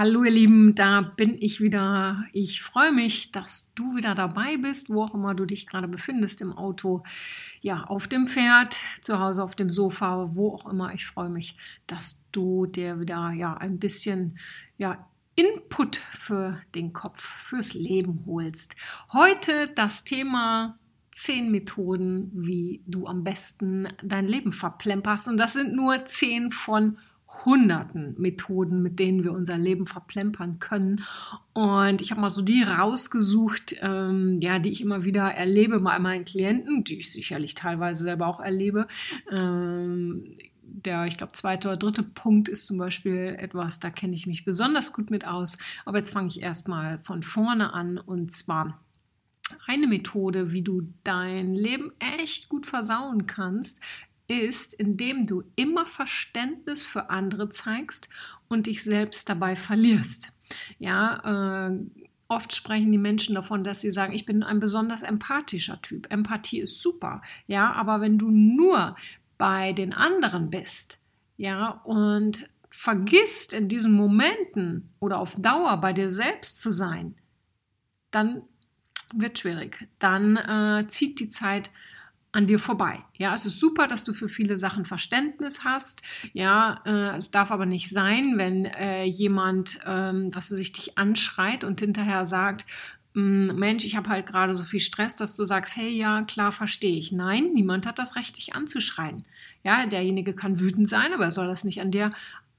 Hallo ihr Lieben, da bin ich wieder. Ich freue mich, dass du wieder dabei bist, wo auch immer du dich gerade befindest, im Auto, ja, auf dem Pferd, zu Hause auf dem Sofa, wo auch immer. Ich freue mich, dass du dir wieder ja ein bisschen ja Input für den Kopf, fürs Leben holst. Heute das Thema zehn Methoden, wie du am besten dein Leben verplemperst. Und das sind nur zehn von hunderten Methoden, mit denen wir unser Leben verplempern können. Und ich habe mal so die rausgesucht, ähm, ja, die ich immer wieder erlebe bei meinen Klienten, die ich sicherlich teilweise selber auch erlebe. Ähm, der, ich glaube, zweite oder dritte Punkt ist zum Beispiel etwas, da kenne ich mich besonders gut mit aus. Aber jetzt fange ich erstmal von vorne an und zwar eine Methode, wie du dein Leben echt gut versauen kannst, ist, indem du immer Verständnis für andere zeigst und dich selbst dabei verlierst. Ja, äh, oft sprechen die Menschen davon, dass sie sagen, ich bin ein besonders empathischer Typ. Empathie ist super, ja, aber wenn du nur bei den anderen bist, ja, und vergisst in diesen Momenten oder auf Dauer bei dir selbst zu sein, dann wird schwierig. Dann äh, zieht die Zeit an dir vorbei. Ja, es ist super, dass du für viele Sachen Verständnis hast. Ja, äh, es darf aber nicht sein, wenn äh, jemand, ähm, was sich dich anschreit und hinterher sagt, hm, Mensch, ich habe halt gerade so viel Stress, dass du sagst, hey, ja, klar, verstehe ich. Nein, niemand hat das Recht, dich anzuschreien. Ja, derjenige kann wütend sein, aber er soll das nicht an dir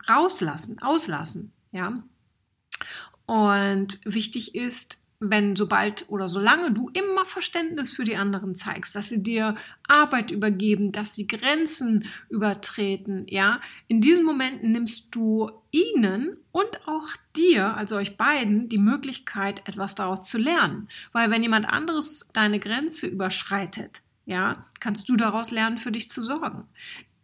rauslassen, auslassen. Ja. Und wichtig ist, wenn sobald oder solange du immer Verständnis für die anderen zeigst, dass sie dir Arbeit übergeben, dass sie Grenzen übertreten, ja, in diesen Momenten nimmst du ihnen und auch dir, also euch beiden, die Möglichkeit, etwas daraus zu lernen. Weil wenn jemand anderes deine Grenze überschreitet, ja, kannst du daraus lernen, für dich zu sorgen.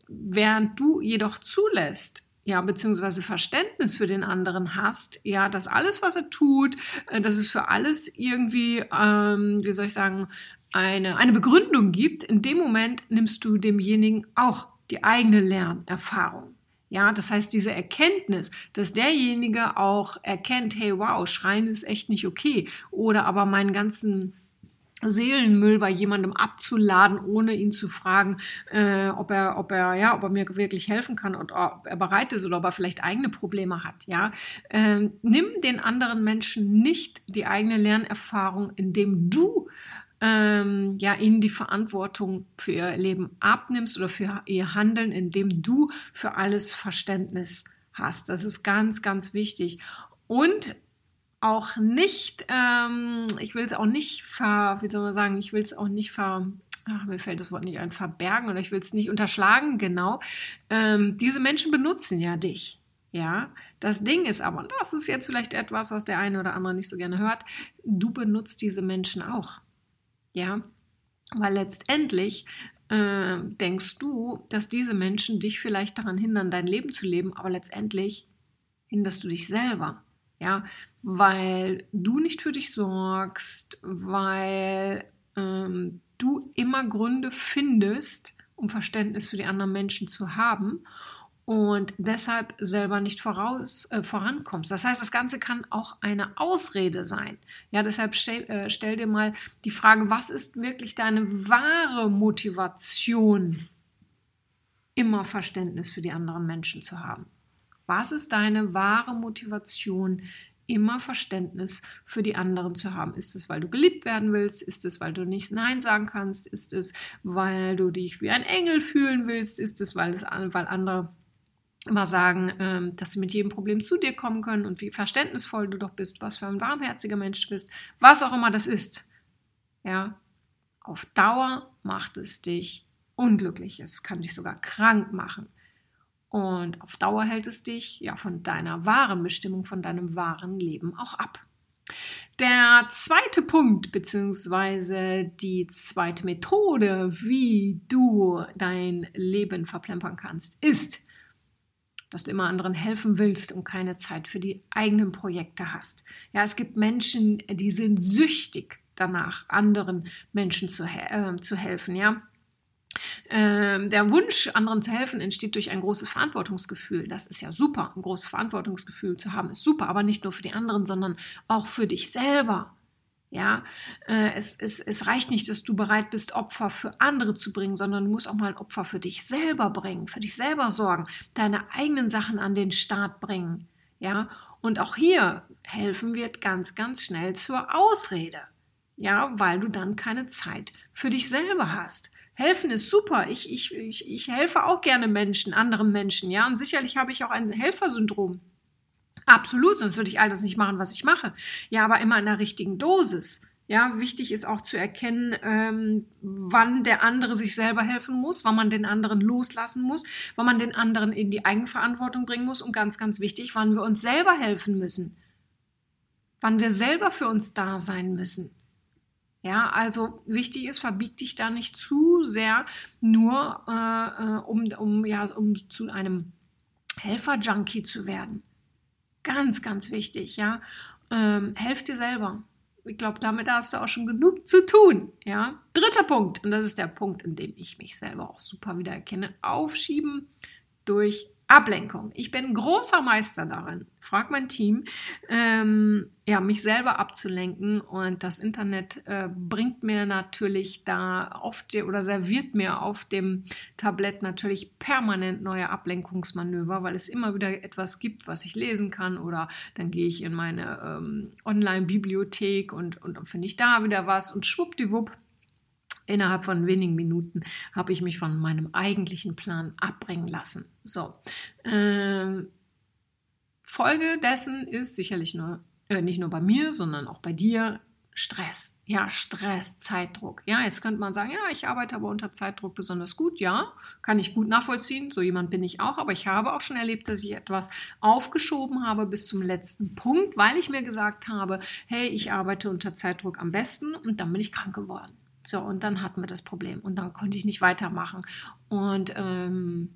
Während du jedoch zulässt, ja, beziehungsweise Verständnis für den anderen hast, ja, dass alles, was er tut, äh, dass es für alles irgendwie, ähm, wie soll ich sagen, eine, eine Begründung gibt, in dem Moment nimmst du demjenigen auch die eigene Lernerfahrung. Ja, das heißt, diese Erkenntnis, dass derjenige auch erkennt, hey, wow, Schreien ist echt nicht okay. Oder aber meinen ganzen Seelenmüll bei jemandem abzuladen, ohne ihn zu fragen, äh, ob er, ob er, ja, ob er mir wirklich helfen kann und ob er bereit ist oder ob er vielleicht eigene Probleme hat. Ja, ähm, nimm den anderen Menschen nicht die eigene Lernerfahrung, indem du ähm, ja ihnen die Verantwortung für ihr Leben abnimmst oder für ihr Handeln, indem du für alles Verständnis hast. Das ist ganz, ganz wichtig. Und auch nicht, ähm, ich will es auch nicht ver, wie soll man sagen, ich will es auch nicht ver, ach, mir fällt das Wort nicht ein, verbergen oder ich will es nicht unterschlagen, genau. Ähm, diese Menschen benutzen ja dich. Ja, das Ding ist aber, und das ist jetzt vielleicht etwas, was der eine oder andere nicht so gerne hört, du benutzt diese Menschen auch. Ja, weil letztendlich äh, denkst du, dass diese Menschen dich vielleicht daran hindern, dein Leben zu leben, aber letztendlich hinderst du dich selber. Ja, weil du nicht für dich sorgst, weil ähm, du immer Gründe findest, um Verständnis für die anderen Menschen zu haben und deshalb selber nicht voraus, äh, vorankommst. Das heißt, das Ganze kann auch eine Ausrede sein. Ja, deshalb stell, äh, stell dir mal die Frage, was ist wirklich deine wahre Motivation, immer Verständnis für die anderen Menschen zu haben? Was ist deine wahre Motivation, immer Verständnis für die anderen zu haben. Ist es, weil du geliebt werden willst? Ist es, weil du nicht Nein sagen kannst? Ist es, weil du dich wie ein Engel fühlen willst? Ist es, weil, es, weil andere immer sagen, ähm, dass sie mit jedem Problem zu dir kommen können und wie verständnisvoll du doch bist, was für ein warmherziger Mensch du bist, was auch immer das ist. Ja, auf Dauer macht es dich unglücklich. Es kann dich sogar krank machen. Und auf Dauer hält es dich ja von deiner wahren Bestimmung, von deinem wahren Leben auch ab. Der zweite Punkt beziehungsweise die zweite Methode, wie du dein Leben verplempern kannst, ist, dass du immer anderen helfen willst und keine Zeit für die eigenen Projekte hast. Ja, es gibt Menschen, die sind süchtig danach, anderen Menschen zu, äh, zu helfen. Ja, ähm, der Wunsch, anderen zu helfen, entsteht durch ein großes Verantwortungsgefühl. Das ist ja super. Ein großes Verantwortungsgefühl zu haben ist super, aber nicht nur für die anderen, sondern auch für dich selber. Ja, äh, es, es, es reicht nicht, dass du bereit bist, Opfer für andere zu bringen, sondern du musst auch mal ein Opfer für dich selber bringen, für dich selber sorgen, deine eigenen Sachen an den Start bringen. Ja, und auch hier helfen wird ganz, ganz schnell zur Ausrede. Ja, weil du dann keine Zeit für dich selber hast. Helfen ist super. Ich, ich, ich, ich helfe auch gerne Menschen, anderen Menschen, ja. Und sicherlich habe ich auch ein Helfersyndrom. Absolut, sonst würde ich all das nicht machen, was ich mache. Ja, aber immer in der richtigen Dosis. Ja, wichtig ist auch zu erkennen, ähm, wann der andere sich selber helfen muss, wann man den anderen loslassen muss, wann man den anderen in die Eigenverantwortung bringen muss und ganz, ganz wichtig, wann wir uns selber helfen müssen. Wann wir selber für uns da sein müssen. Ja, also wichtig ist, verbieg dich da nicht zu sehr, nur äh, äh, um, um, ja, um zu einem Helfer-Junkie zu werden. Ganz, ganz wichtig, ja. Ähm, helf dir selber. Ich glaube, damit hast du auch schon genug zu tun. Ja. Dritter Punkt, und das ist der Punkt, in dem ich mich selber auch super wiedererkenne: Aufschieben durch Ablenkung. Ich bin großer Meister darin, frag mein Team, ähm, ja, mich selber abzulenken. Und das Internet äh, bringt mir natürlich da auf die, oder serviert mir auf dem Tablett natürlich permanent neue Ablenkungsmanöver, weil es immer wieder etwas gibt, was ich lesen kann. Oder dann gehe ich in meine ähm, Online-Bibliothek und, und dann finde ich da wieder was und schwuppdiwupp Innerhalb von wenigen Minuten habe ich mich von meinem eigentlichen Plan abbringen lassen. So. Ähm, Folge dessen ist sicherlich nur, äh, nicht nur bei mir, sondern auch bei dir Stress. Ja, Stress, Zeitdruck. Ja, jetzt könnte man sagen, ja, ich arbeite aber unter Zeitdruck besonders gut. Ja, kann ich gut nachvollziehen. So jemand bin ich auch. Aber ich habe auch schon erlebt, dass ich etwas aufgeschoben habe bis zum letzten Punkt, weil ich mir gesagt habe, hey, ich arbeite unter Zeitdruck am besten und dann bin ich krank geworden. So, und dann hatten wir das Problem und dann konnte ich nicht weitermachen. Und ähm,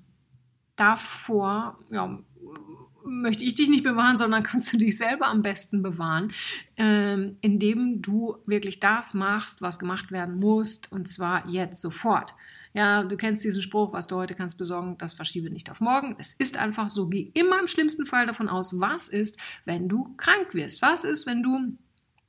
davor, ja, möchte ich dich nicht bewahren, sondern kannst du dich selber am besten bewahren, ähm, indem du wirklich das machst, was gemacht werden muss, und zwar jetzt sofort. Ja, du kennst diesen Spruch, was du heute kannst besorgen, das verschiebe nicht auf morgen. Es ist einfach so, geh immer im schlimmsten Fall davon aus, was ist, wenn du krank wirst? Was ist, wenn du,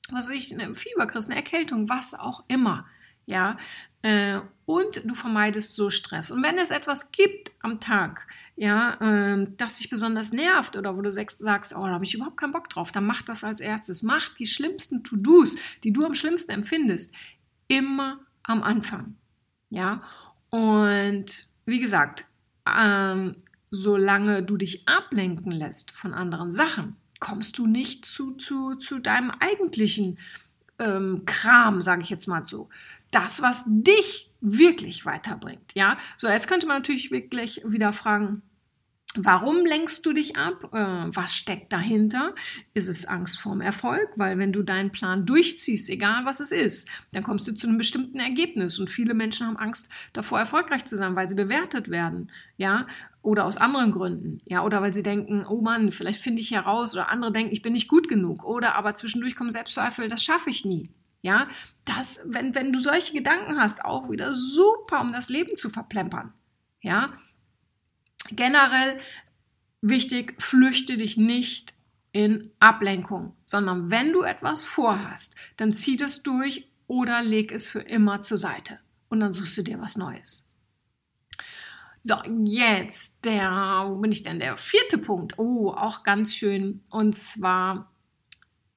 was ich, eine Fieber kriegst, eine Erkältung, was auch immer ja, äh, und du vermeidest so Stress. Und wenn es etwas gibt am Tag, ja, äh, das dich besonders nervt oder wo du sagst, oh, da habe ich überhaupt keinen Bock drauf, dann mach das als erstes. Mach die schlimmsten To-Dos, die du am schlimmsten empfindest, immer am Anfang. Ja, und wie gesagt, ähm, solange du dich ablenken lässt von anderen Sachen, kommst du nicht zu, zu, zu deinem eigentlichen ähm, Kram, sage ich jetzt mal so das, was dich wirklich weiterbringt. Ja, so jetzt könnte man natürlich wirklich wieder fragen, Warum lenkst du dich ab? Äh, was steckt dahinter? Ist es Angst vorm Erfolg? Weil wenn du deinen Plan durchziehst, egal was es ist, dann kommst du zu einem bestimmten Ergebnis. Und viele Menschen haben Angst davor, erfolgreich zu sein, weil sie bewertet werden. Ja, oder aus anderen Gründen, ja, oder weil sie denken, oh Mann, vielleicht finde ich heraus, oder andere denken, ich bin nicht gut genug, oder aber zwischendurch kommen Selbstzweifel, das schaffe ich nie. Ja, das, wenn, wenn du solche Gedanken hast, auch wieder super, um das Leben zu verplempern. Ja, generell wichtig, flüchte dich nicht in Ablenkung, sondern wenn du etwas vorhast, dann zieh das durch oder leg es für immer zur Seite und dann suchst du dir was Neues. So, jetzt der, wo bin ich denn? Der vierte Punkt. Oh, auch ganz schön. Und zwar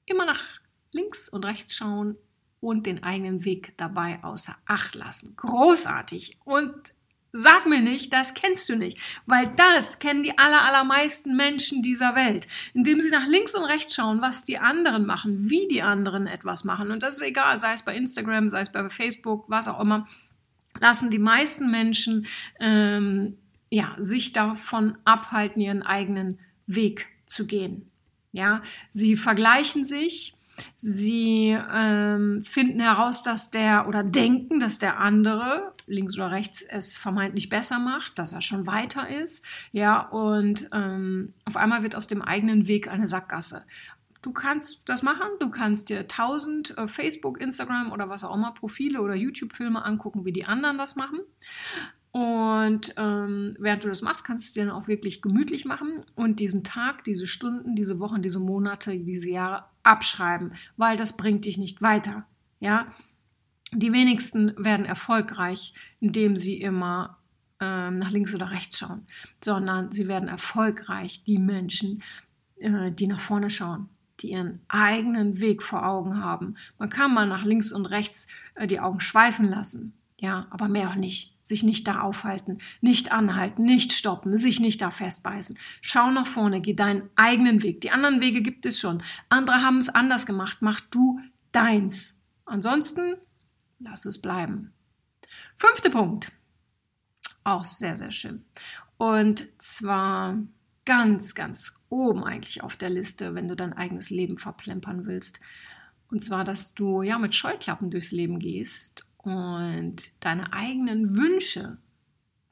immer nach links und rechts schauen, und den eigenen Weg dabei außer Acht lassen. Großartig. Und Sag mir nicht, das kennst du nicht, weil das kennen die aller, allermeisten Menschen dieser Welt, indem sie nach links und rechts schauen, was die anderen machen, wie die anderen etwas machen. Und das ist egal, sei es bei Instagram, sei es bei Facebook, was auch immer, lassen die meisten Menschen ähm, ja, sich davon abhalten, ihren eigenen Weg zu gehen. Ja, sie vergleichen sich, Sie ähm, finden heraus, dass der oder denken, dass der andere links oder rechts es vermeintlich besser macht, dass er schon weiter ist. Ja, und ähm, auf einmal wird aus dem eigenen Weg eine Sackgasse. Du kannst das machen, du kannst dir tausend äh, Facebook, Instagram oder was auch immer Profile oder YouTube-Filme angucken, wie die anderen das machen. Und ähm, während du das machst, kannst du es dir dann auch wirklich gemütlich machen und diesen Tag, diese Stunden, diese Wochen, diese Monate, diese Jahre abschreiben, weil das bringt dich nicht weiter. Ja, die wenigsten werden erfolgreich, indem sie immer ähm, nach links oder rechts schauen, sondern sie werden erfolgreich, die Menschen, äh, die nach vorne schauen, die ihren eigenen Weg vor Augen haben. Man kann mal nach links und rechts äh, die Augen schweifen lassen, ja, aber mehr auch nicht sich nicht da aufhalten, nicht anhalten, nicht stoppen, sich nicht da festbeißen. Schau nach vorne, geh deinen eigenen Weg. Die anderen Wege gibt es schon. Andere haben es anders gemacht. Mach du deins. Ansonsten lass es bleiben. Fünfter Punkt. Auch sehr, sehr schön. Und zwar ganz, ganz oben eigentlich auf der Liste, wenn du dein eigenes Leben verplempern willst. Und zwar, dass du ja mit Scheuklappen durchs Leben gehst und deine eigenen Wünsche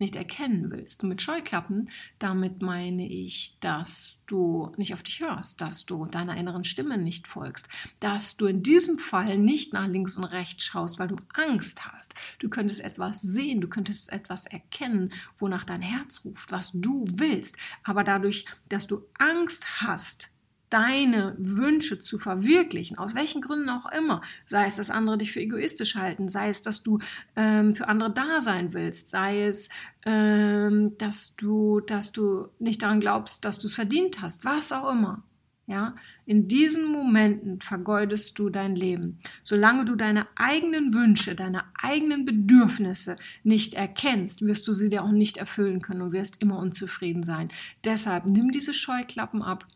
nicht erkennen willst. Und mit Scheuklappen, damit meine ich, dass du nicht auf dich hörst, dass du deiner inneren Stimme nicht folgst, dass du in diesem Fall nicht nach links und rechts schaust, weil du Angst hast. Du könntest etwas sehen, du könntest etwas erkennen, wonach dein Herz ruft, was du willst. Aber dadurch, dass du Angst hast, deine Wünsche zu verwirklichen, aus welchen Gründen auch immer, sei es, dass andere dich für egoistisch halten, sei es, dass du ähm, für andere da sein willst, sei es, ähm, dass du, dass du nicht daran glaubst, dass du es verdient hast, was auch immer. Ja, in diesen Momenten vergeudest du dein Leben. Solange du deine eigenen Wünsche, deine eigenen Bedürfnisse nicht erkennst, wirst du sie dir auch nicht erfüllen können und wirst immer unzufrieden sein. Deshalb nimm diese Scheuklappen ab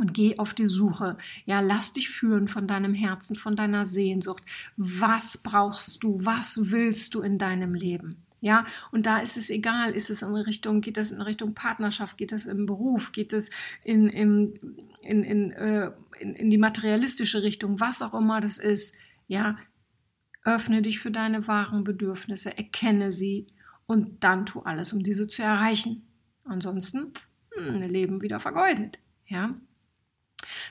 und geh auf die Suche. Ja, lass dich führen von deinem Herzen, von deiner Sehnsucht. Was brauchst du? Was willst du in deinem Leben? Ja, und da ist es egal, ist es in Richtung, geht es in Richtung Partnerschaft, geht es im Beruf, geht es in, in, in, in, äh, in, in die materialistische Richtung, was auch immer das ist. Ja, öffne dich für deine wahren Bedürfnisse, erkenne sie und dann tu alles, um diese zu erreichen. Ansonsten, hm, Leben wieder vergeudet. Ja,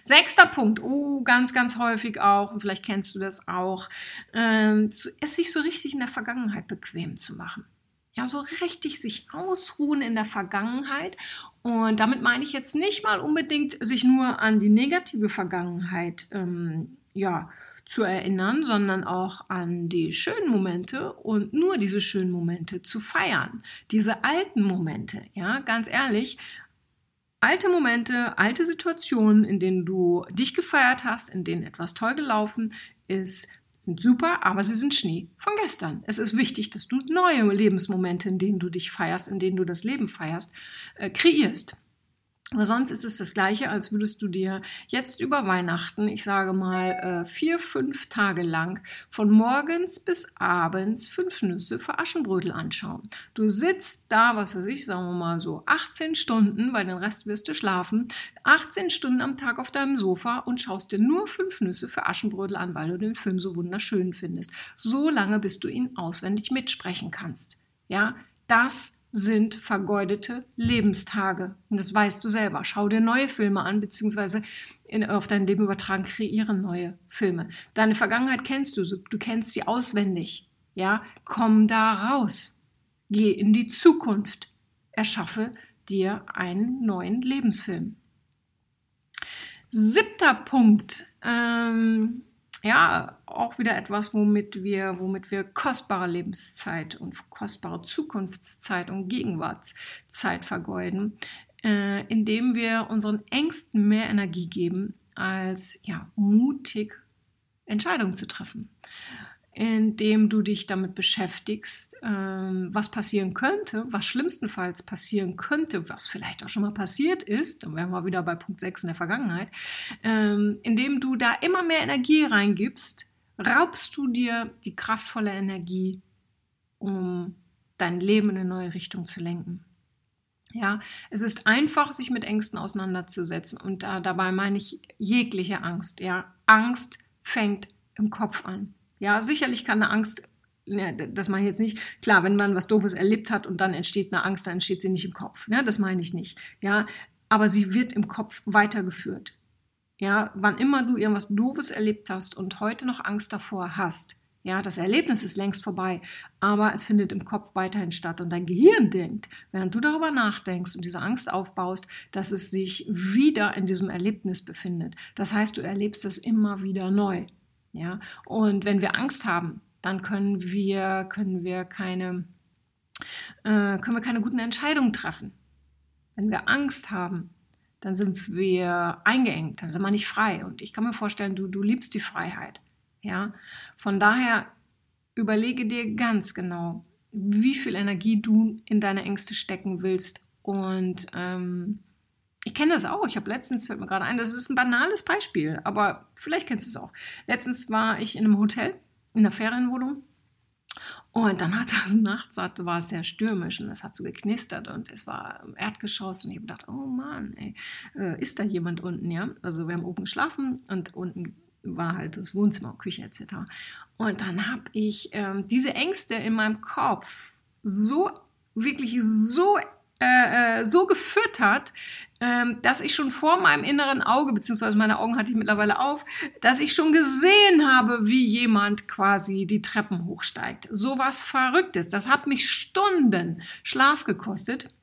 Sechster Punkt, oh, ganz, ganz häufig auch, und vielleicht kennst du das auch, ähm, es sich so richtig in der Vergangenheit bequem zu machen. Ja, so richtig sich ausruhen in der Vergangenheit. Und damit meine ich jetzt nicht mal unbedingt, sich nur an die negative Vergangenheit ähm, ja, zu erinnern, sondern auch an die schönen Momente und nur diese schönen Momente zu feiern. Diese alten Momente, ja, ganz ehrlich, alte Momente, alte Situationen, in denen du dich gefeiert hast, in denen etwas toll gelaufen ist, sind super, aber sie sind Schnee von gestern. Es ist wichtig, dass du neue Lebensmomente, in denen du dich feierst, in denen du das Leben feierst, äh, kreierst. Aber sonst ist es das Gleiche, als würdest du dir jetzt über Weihnachten, ich sage mal äh, vier, fünf Tage lang, von morgens bis abends fünf Nüsse für Aschenbrödel anschauen. Du sitzt da, was weiß ich, sagen wir mal so 18 Stunden, weil den Rest wirst du schlafen, 18 Stunden am Tag auf deinem Sofa und schaust dir nur fünf Nüsse für Aschenbrödel an, weil du den Film so wunderschön findest. So lange, bis du ihn auswendig mitsprechen kannst. Ja, das sind vergeudete Lebenstage. Und das weißt du selber. Schau dir neue Filme an, beziehungsweise in, auf dein Leben übertragen, kreieren neue Filme. Deine Vergangenheit kennst du, du kennst sie auswendig. Ja, komm da raus. Geh in die Zukunft. Erschaffe dir einen neuen Lebensfilm. Siebter Punkt. Ähm, ja, auch wieder etwas, womit wir, womit wir kostbare Lebenszeit und kostbare Zukunftszeit und Gegenwartszeit vergeuden, äh, indem wir unseren Ängsten mehr Energie geben, als ja, mutig Entscheidungen zu treffen indem du dich damit beschäftigst, ähm, was passieren könnte, was schlimmstenfalls passieren könnte, was vielleicht auch schon mal passiert ist, dann wären wir wieder bei Punkt 6 in der Vergangenheit, ähm, indem du da immer mehr Energie reingibst, raubst du dir die kraftvolle Energie, um dein Leben in eine neue Richtung zu lenken. Ja, es ist einfach, sich mit Ängsten auseinanderzusetzen und da, dabei meine ich jegliche Angst, ja, Angst fängt im Kopf an. Ja, sicherlich kann eine Angst, ja, das meine ich jetzt nicht, klar, wenn man was Doofes erlebt hat und dann entsteht eine Angst, dann entsteht sie nicht im Kopf. Ja, das meine ich nicht. Ja, aber sie wird im Kopf weitergeführt. Ja, wann immer du irgendwas Doofes erlebt hast und heute noch Angst davor hast, ja, das Erlebnis ist längst vorbei, aber es findet im Kopf weiterhin statt und dein Gehirn denkt, während du darüber nachdenkst und diese Angst aufbaust, dass es sich wieder in diesem Erlebnis befindet. Das heißt, du erlebst es immer wieder neu. Ja, und wenn wir Angst haben, dann können wir, können wir keine, äh, können wir keine guten Entscheidungen treffen. Wenn wir Angst haben, dann sind wir eingeengt, dann sind wir nicht frei. Und ich kann mir vorstellen, du, du liebst die Freiheit. Ja, von daher überlege dir ganz genau, wie viel Energie du in deine Ängste stecken willst. Und ähm, ich kenne das auch. Ich habe letztens, fällt mir gerade ein, das ist ein banales Beispiel, aber vielleicht kennst du es auch. Letztens war ich in einem Hotel, in einer Ferienwohnung. Und dann hat das nachts, war es sehr stürmisch und es hat so geknistert und es war im Erdgeschoss und ich habe gedacht, oh Mann, ey, äh, ist da jemand unten, ja? Also wir haben oben geschlafen und unten war halt das Wohnzimmer, Küche etc. Und dann habe ich ähm, diese Ängste in meinem Kopf so, wirklich so äh, äh, so gefüttert, ähm, dass ich schon vor meinem inneren Auge, beziehungsweise meine Augen hatte ich mittlerweile auf, dass ich schon gesehen habe, wie jemand quasi die Treppen hochsteigt. So was Verrücktes. Das hat mich Stunden Schlaf gekostet.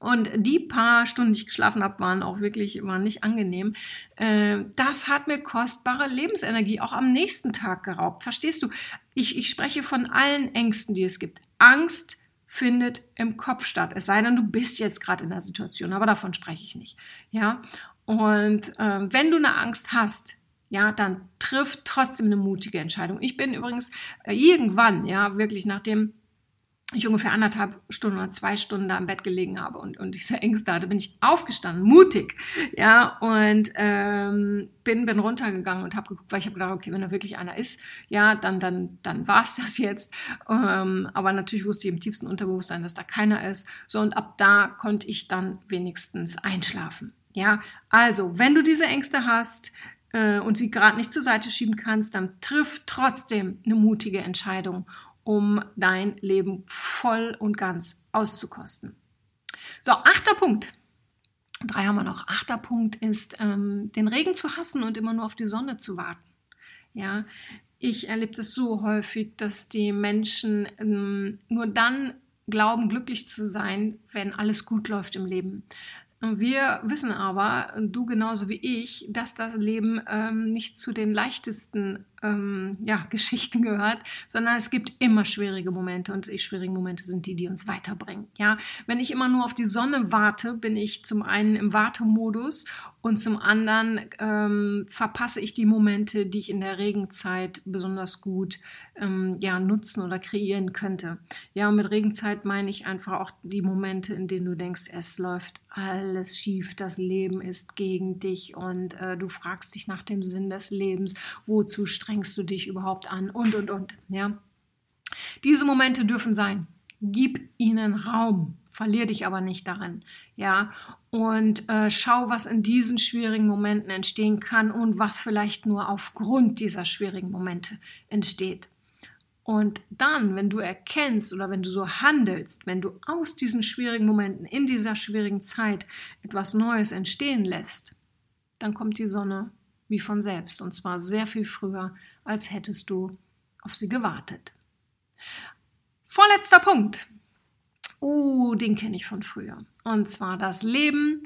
Und die paar Stunden, die ich geschlafen habe, waren auch wirklich, waren nicht angenehm. Äh, das hat mir kostbare Lebensenergie auch am nächsten Tag geraubt. Verstehst du? Ich, ich spreche von allen Ängsten, die es gibt. Angst findet im Kopf statt. Es sei denn, du bist jetzt gerade in der Situation, aber davon spreche ich nicht. Ja. Und äh, wenn du eine Angst hast, ja, dann triff trotzdem eine mutige Entscheidung. Ich bin übrigens äh, irgendwann, ja, wirklich nach dem ich ungefähr anderthalb Stunden oder zwei Stunden da im Bett gelegen habe und, und diese Ängste hatte, bin ich aufgestanden, mutig, ja, und ähm, bin, bin runtergegangen und habe geguckt, weil ich habe gedacht, okay, wenn da wirklich einer ist, ja, dann, dann, dann war es das jetzt. Ähm, aber natürlich wusste ich im tiefsten Unterbewusstsein, dass da keiner ist. So, und ab da konnte ich dann wenigstens einschlafen. Ja, also, wenn du diese Ängste hast, äh, und sie gerade nicht zur Seite schieben kannst, dann triff trotzdem eine mutige Entscheidung um dein Leben voll und ganz auszukosten. So, achter Punkt. Drei haben wir noch. Achter Punkt ist, ähm, den Regen zu hassen und immer nur auf die Sonne zu warten. Ja, ich erlebe das so häufig, dass die Menschen ähm, nur dann glauben, glücklich zu sein, wenn alles gut läuft im Leben. Wir wissen aber, du genauso wie ich, dass das Leben ähm, nicht zu den leichtesten ähm, ja, Geschichten gehört, sondern es gibt immer schwierige Momente und die schwierigen Momente sind die, die uns weiterbringen. Ja, wenn ich immer nur auf die Sonne warte, bin ich zum einen im Wartemodus und zum anderen ähm, verpasse ich die Momente, die ich in der Regenzeit besonders gut ähm, ja, nutzen oder kreieren könnte. Ja, und mit Regenzeit meine ich einfach auch die Momente, in denen du denkst, es läuft alles schief, das Leben ist gegen dich und äh, du fragst dich nach dem Sinn des Lebens, wozu strengst du dich überhaupt an und, und, und. Ja? Diese Momente dürfen sein. Gib ihnen Raum. Verlier dich aber nicht darin. Ja, und äh, schau, was in diesen schwierigen Momenten entstehen kann und was vielleicht nur aufgrund dieser schwierigen Momente entsteht. Und dann, wenn du erkennst oder wenn du so handelst, wenn du aus diesen schwierigen Momenten, in dieser schwierigen Zeit etwas Neues entstehen lässt, dann kommt die Sonne wie von selbst, und zwar sehr viel früher, als hättest du auf sie gewartet. Vorletzter Punkt. Uh, den kenne ich von früher. Und zwar das Leben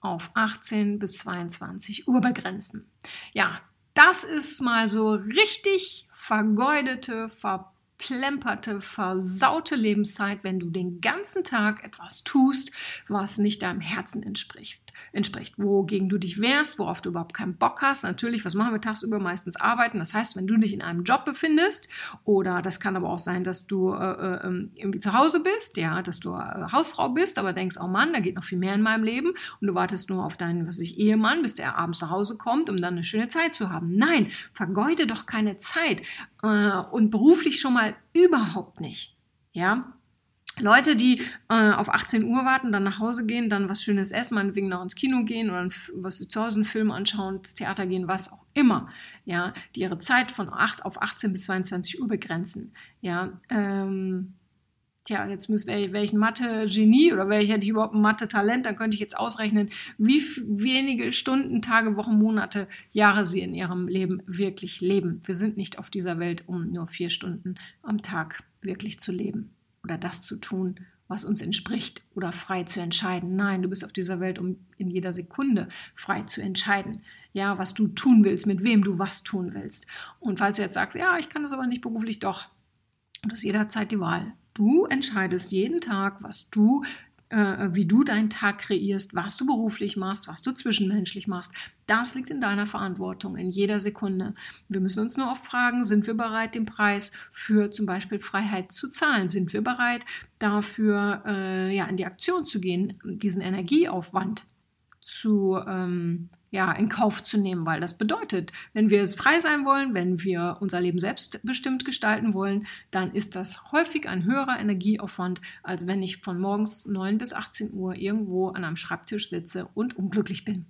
auf 18 bis 22 Uhr begrenzen. Ja, das ist mal so richtig vergeudete, ver verplemperte, versaute Lebenszeit, wenn du den ganzen Tag etwas tust, was nicht deinem Herzen entspricht, entspricht, wogegen du dich wehrst, worauf du überhaupt keinen Bock hast. Natürlich, was machen wir tagsüber? Meistens arbeiten. Das heißt, wenn du dich in einem Job befindest, oder das kann aber auch sein, dass du äh, äh, ähm, irgendwie zu Hause bist, ja, dass du äh, Hausfrau bist, aber denkst, oh Mann, da geht noch viel mehr in meinem Leben und du wartest nur auf deinen, was ich, Ehemann, bis der abends zu Hause kommt, um dann eine schöne Zeit zu haben. Nein, vergeude doch keine Zeit äh, und beruflich schon mal überhaupt nicht. Ja, Leute, die äh, auf 18 Uhr warten, dann nach Hause gehen, dann was Schönes essen, meinetwegen noch ins Kino gehen oder was zu Hause einen Film anschauen, ins Theater gehen, was auch immer, ja, die ihre Zeit von 8 auf 18 bis 22 Uhr begrenzen, ja, ähm, tja, jetzt müsste welchen Mathe-Genie oder welcher hätte ich überhaupt ein Mathe-Talent, dann könnte ich jetzt ausrechnen, wie wenige Stunden, Tage, Wochen, Monate, Jahre sie in ihrem Leben wirklich leben. Wir sind nicht auf dieser Welt, um nur vier Stunden am Tag wirklich zu leben oder das zu tun, was uns entspricht oder frei zu entscheiden. Nein, du bist auf dieser Welt, um in jeder Sekunde frei zu entscheiden. Ja, was du tun willst, mit wem du was tun willst. Und falls du jetzt sagst, ja, ich kann das aber nicht beruflich, doch, du hast jederzeit die Wahl. Du entscheidest jeden Tag, was du äh, wie du deinen Tag kreierst, was du beruflich machst, was du zwischenmenschlich machst. Das liegt in deiner Verantwortung in jeder Sekunde. Wir müssen uns nur oft fragen, sind wir bereit, den Preis für zum Beispiel Freiheit zu zahlen? Sind wir bereit, dafür äh, ja, in die Aktion zu gehen, diesen Energieaufwand zu ähm, ja, in Kauf zu nehmen, weil das bedeutet, wenn wir frei sein wollen, wenn wir unser Leben selbstbestimmt gestalten wollen, dann ist das häufig ein höherer Energieaufwand, als wenn ich von morgens 9 bis 18 Uhr irgendwo an einem Schreibtisch sitze und unglücklich bin.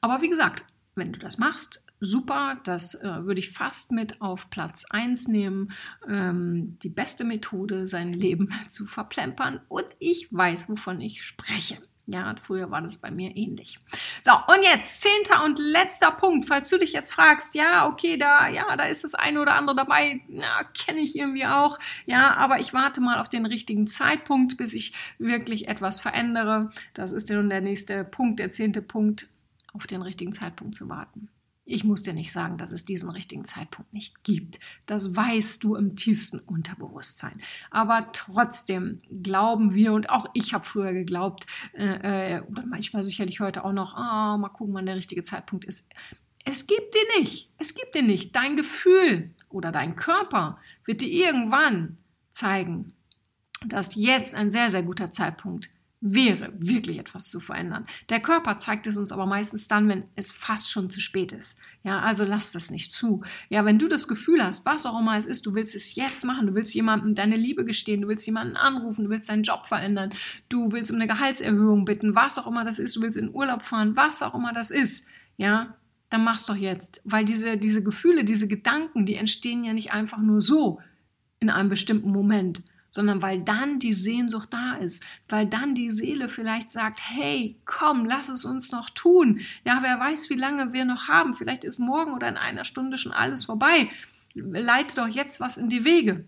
Aber wie gesagt, wenn du das machst, super, das äh, würde ich fast mit auf Platz 1 nehmen. Ähm, die beste Methode, sein Leben zu verplempern. Und ich weiß, wovon ich spreche. Ja, früher war das bei mir ähnlich. So, und jetzt zehnter und letzter Punkt, falls du dich jetzt fragst, ja, okay, da, ja, da ist das eine oder andere dabei, ja, kenne ich irgendwie auch, ja, aber ich warte mal auf den richtigen Zeitpunkt, bis ich wirklich etwas verändere. Das ist dann der nächste Punkt, der zehnte Punkt, auf den richtigen Zeitpunkt zu warten. Ich muss dir nicht sagen, dass es diesen richtigen Zeitpunkt nicht gibt. Das weißt du im tiefsten Unterbewusstsein. Aber trotzdem glauben wir, und auch ich habe früher geglaubt, äh, äh, oder manchmal sicherlich heute auch noch, ah, mal gucken, wann der richtige Zeitpunkt ist. Es gibt den nicht. Es gibt den nicht. Dein Gefühl oder dein Körper wird dir irgendwann zeigen, dass jetzt ein sehr, sehr guter Zeitpunkt wäre, wirklich etwas zu verändern. Der Körper zeigt es uns aber meistens dann, wenn es fast schon zu spät ist. Ja, also lass das nicht zu. Ja, wenn du das Gefühl hast, was auch immer es ist, du willst es jetzt machen, du willst jemandem deine Liebe gestehen, du willst jemanden anrufen, du willst deinen Job verändern, du willst um eine Gehaltserhöhung bitten, was auch immer das ist, du willst in Urlaub fahren, was auch immer das ist. Ja, dann mach's doch jetzt. Weil diese, diese Gefühle, diese Gedanken, die entstehen ja nicht einfach nur so in einem bestimmten Moment, sondern weil dann die Sehnsucht da ist, weil dann die Seele vielleicht sagt, hey, komm, lass es uns noch tun. Ja, wer weiß, wie lange wir noch haben. Vielleicht ist morgen oder in einer Stunde schon alles vorbei. Leite doch jetzt was in die Wege.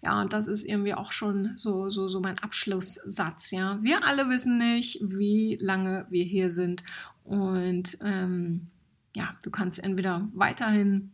Ja, und das ist irgendwie auch schon so, so, so mein Abschlusssatz. Ja, wir alle wissen nicht, wie lange wir hier sind. Und ähm, ja, du kannst entweder weiterhin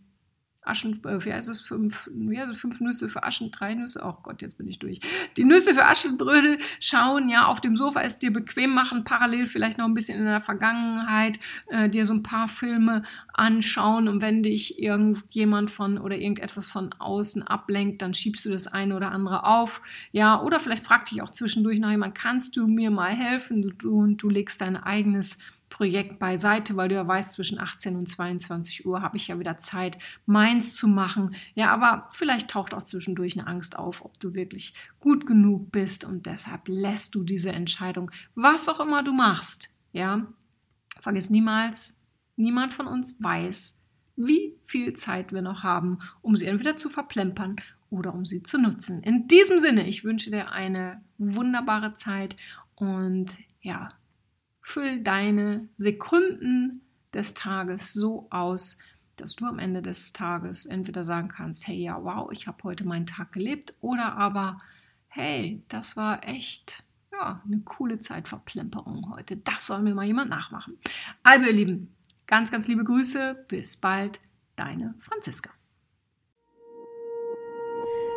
Aschen, äh, wie heißt es, fünf, heißt es, fünf Nüsse für Aschen, drei Nüsse, oh Gott, jetzt bin ich durch. Die Nüsse für Aschenbrödel schauen, ja, auf dem Sofa es dir bequem machen, parallel vielleicht noch ein bisschen in der Vergangenheit, äh, dir so ein paar Filme anschauen und wenn dich irgendjemand von oder irgendetwas von außen ablenkt, dann schiebst du das eine oder andere auf, ja, oder vielleicht fragt dich auch zwischendurch noch jemand, kannst du mir mal helfen? Du, du, du legst dein eigenes Projekt beiseite, weil du ja weißt, zwischen 18 und 22 Uhr habe ich ja wieder Zeit, meins zu machen. Ja, aber vielleicht taucht auch zwischendurch eine Angst auf, ob du wirklich gut genug bist und deshalb lässt du diese Entscheidung, was auch immer du machst. Ja, vergiss niemals, niemand von uns weiß, wie viel Zeit wir noch haben, um sie entweder zu verplempern oder um sie zu nutzen. In diesem Sinne, ich wünsche dir eine wunderbare Zeit und ja, Füll deine Sekunden des Tages so aus, dass du am Ende des Tages entweder sagen kannst, hey, ja, wow, ich habe heute meinen Tag gelebt, oder aber, hey, das war echt ja, eine coole Zeitverplemperung heute. Das soll mir mal jemand nachmachen. Also, ihr Lieben, ganz, ganz liebe Grüße. Bis bald, deine Franziska.